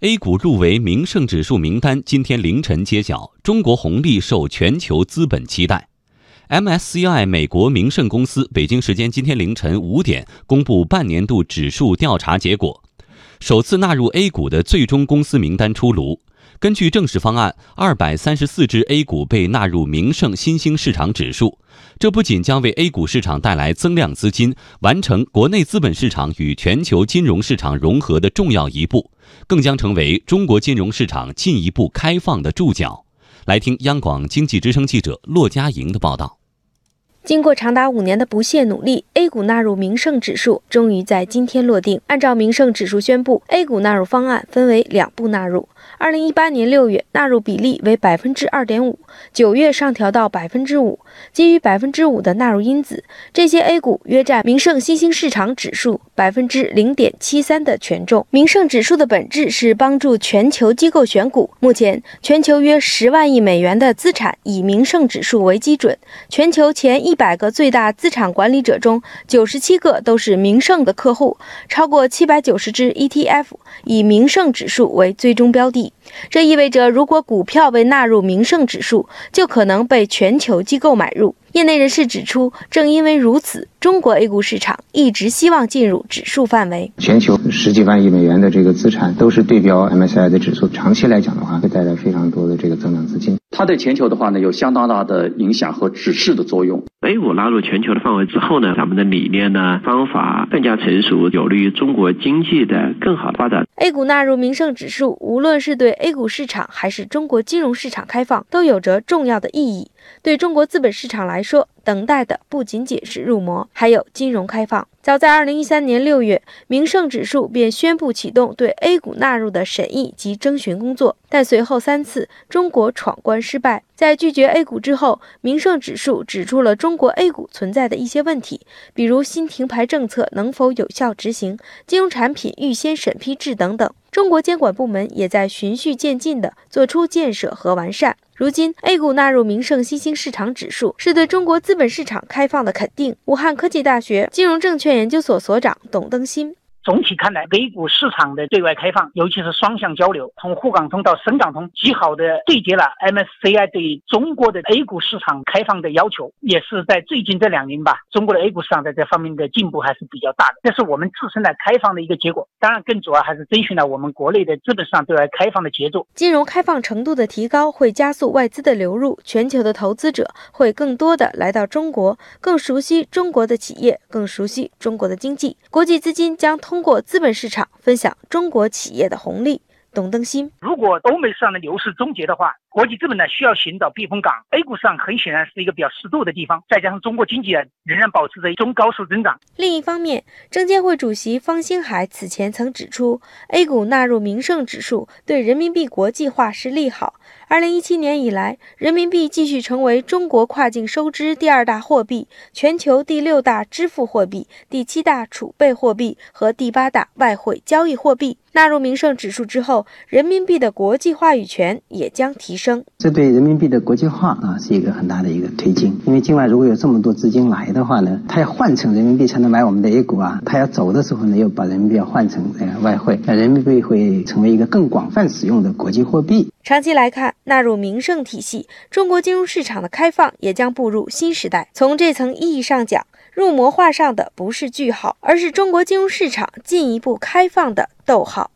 A 股入围名胜指数名单今天凌晨揭晓，中国红利受全球资本期待。MSCI 美国名胜公司北京时间今天凌晨五点公布半年度指数调查结果，首次纳入 A 股的最终公司名单出炉。根据正式方案，二百三十四只 A 股被纳入名胜新兴市场指数。这不仅将为 A 股市场带来增量资金，完成国内资本市场与全球金融市场融合的重要一步，更将成为中国金融市场进一步开放的注脚。来听央广经济之声记者骆佳莹的报道。经过长达五年的不懈努力，A 股纳入名胜指数终于在今天落定。按照名胜指数宣布，A 股纳入方案分为两步纳入。二零一八年六月纳入比例为百分之二点五，九月上调到百分之五。基于百分之五的纳入因子，这些 A 股约占名胜新兴市场指数百分之零点七三的权重。名胜指数的本质是帮助全球机构选股。目前，全球约十万亿美元的资产以名胜指数为基准，全球前一一百个最大资产管理者中，九十七个都是名胜的客户，超过七百九十只 ETF 以名胜指数为最终标的。这意味着，如果股票被纳入名胜指数，就可能被全球机构买入。业内人士指出，正因为如此，中国 A 股市场一直希望进入指数范围。全球十几万亿美元的这个资产都是对标 MSCI 的指数，长期来讲的话，会带来非常多的这个增长资金。它对全球的话呢，有相当大的影响和指示的作用。A 股纳入全球的范围之后呢，咱们的理念呢、方法更加成熟，有利于中国经济的更好的发展。A 股纳入名胜指数，无论是对 A 股市场还是中国金融市场开放，都有着重要的意义。对中国资本市场来说，等待的不仅仅是入魔，还有金融开放。早在二零一三年六月，名胜指数便宣布启动对 A 股纳入的审议及征询工作，但随后三次中国闯关失败。在拒绝 A 股之后，名胜指数指出了中国 A 股存在的一些问题，比如新停牌政策能否有效执行、金融产品预先审批制等等。中国监管部门也在循序渐进地做出建设和完善。如今，A 股纳入名胜新兴市场指数，是对中国资本市场开放的肯定。武汉科技大学金融证券研究所所长董登新。总体看来，A 股市场的对外开放，尤其是双向交流，从沪港通到深港通，极好的对接了 MSCI 对中国的 A 股市场开放的要求。也是在最近这两年吧，中国的 A 股市场在这方面的进步还是比较大的。这是我们自身的开放的一个结果。当然，更主要还是遵循了我们国内的资本市场对外开放的节奏。金融开放程度的提高，会加速外资的流入，全球的投资者会更多的来到中国，更熟悉中国的企业，更熟悉中国的经济。国际资金将通。过资本市场分享中国企业的红利。董登新，如果欧美市场的牛市终结的话，国际资本呢需要寻找避风港。A 股上很显然是一个比较适度的地方，再加上中国经济仍然保持着中高速增长。另一方面，证监会主席方星海此前曾指出，A 股纳入名胜指数对人民币国际化是利好。二零一七年以来，人民币继续成为中国跨境收支第二大货币、全球第六大支付货币、第七大储备货币和第八大外汇交易货币。纳入名胜指数之后，人民币的国际话语权也将提升。这对人民币的国际化啊是一个很大的一个推进。因为境外如果有这么多资金来的话呢，它要换成人民币才能买我们的 A 股啊。它要走的时候呢，又把人民币要换成呃外汇，那人民币会成为一个更广泛使用的国际货币。长期来看，纳入名胜体系，中国金融市场的开放也将步入新时代。从这层意义上讲，入魔画上的不是句号，而是中国金融市场进一步开放的逗号。